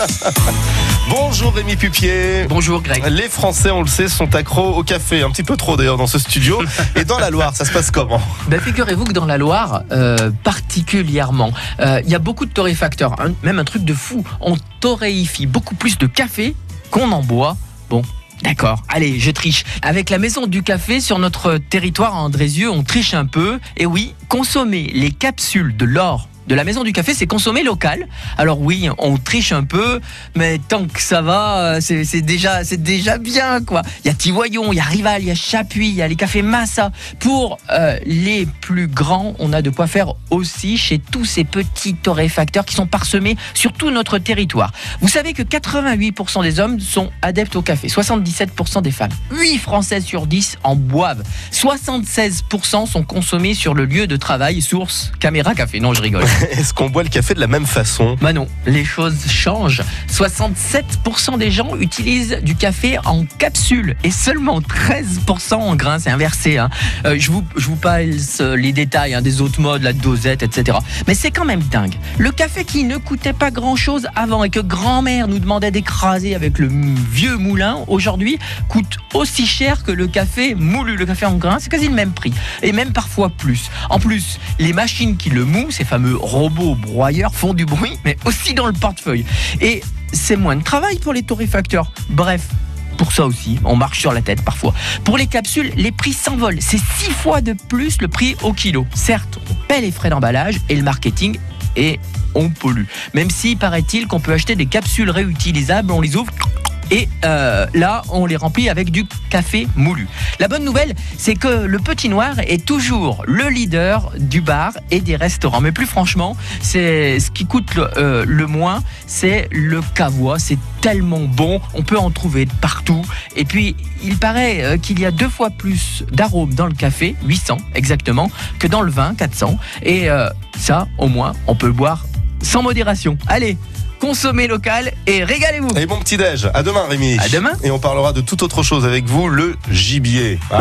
Bonjour Rémi Pupier. Bonjour Greg. Les Français, on le sait, sont accros au café, un petit peu trop d'ailleurs dans ce studio. Et dans la Loire, ça se passe comment? Ben, Figurez-vous que dans la Loire, euh, particulièrement, euh, il y a beaucoup de torréfacteurs, hein, même un truc de fou. On torréfie beaucoup plus de café qu'on en boit. Bon. D'accord, allez, je triche. Avec la maison du café sur notre territoire à Andrézieux, on triche un peu. Et oui, consommer les capsules de l'or de la maison du café, c'est consommer local. Alors oui, on triche un peu, mais tant que ça va, euh, c'est déjà, déjà bien quoi. Il y a Tivoyon, il y a Rival, il y a Chapuis, il y a les cafés Massa. Pour euh, les plus grands, on a de quoi faire aussi chez tous ces petits torréfacteurs qui sont parsemés sur tout notre territoire. Vous savez que 88% des hommes sont adeptes au café, 77% des femmes. 8 Françaises sur 10 en boivent. 76% sont consommés sur le lieu de travail, source caméra café. Non, je rigole. Est-ce qu'on boit le café de la même façon? Bah non, les choses changent. 67% des gens utilisent du café en capsule et seulement 13% en grains. C'est inversé. hein. Euh, je, vous, passe les détails hein, des autres modes, la dosette, etc. Mais c'est quand même dingue. Le café qui ne coûtait pas grand-chose avant et que grand-mère nous demandait d'écraser avec le vieux moulin, aujourd'hui coûte aussi cher que le café moulu. Le café en grains, c'est quasi le même prix. Et même parfois plus. En plus, les machines qui le mouent, ces fameux robots broyeurs, font du bruit, mais aussi dans le portefeuille. Et c'est moins de travail pour les torréfacteurs. Bref. Pour ça aussi, on marche sur la tête parfois. Pour les capsules, les prix s'envolent. C'est six fois de plus le prix au kilo. Certes, on paie les frais d'emballage et le marketing et on pollue. Même si, paraît-il, qu'on peut acheter des capsules réutilisables, on les ouvre et euh, là, on les remplit avec du café moulu. La bonne nouvelle, c'est que le Petit Noir est toujours le leader du bar et des restaurants. Mais plus franchement, c'est ce qui coûte le, euh, moins, c'est le cavois. C'est tellement bon, on peut en trouver partout. Et puis, il paraît euh, qu'il y a deux fois plus d'arômes dans le café, 800 exactement, que dans le vin, 400. Et ça, au moins, on peut boire sans modération. Allez, consommez local et régalez-vous. Et bon petit déj. À demain Rémi. À demain. Et on parlera de toute autre chose avec vous, le gibier.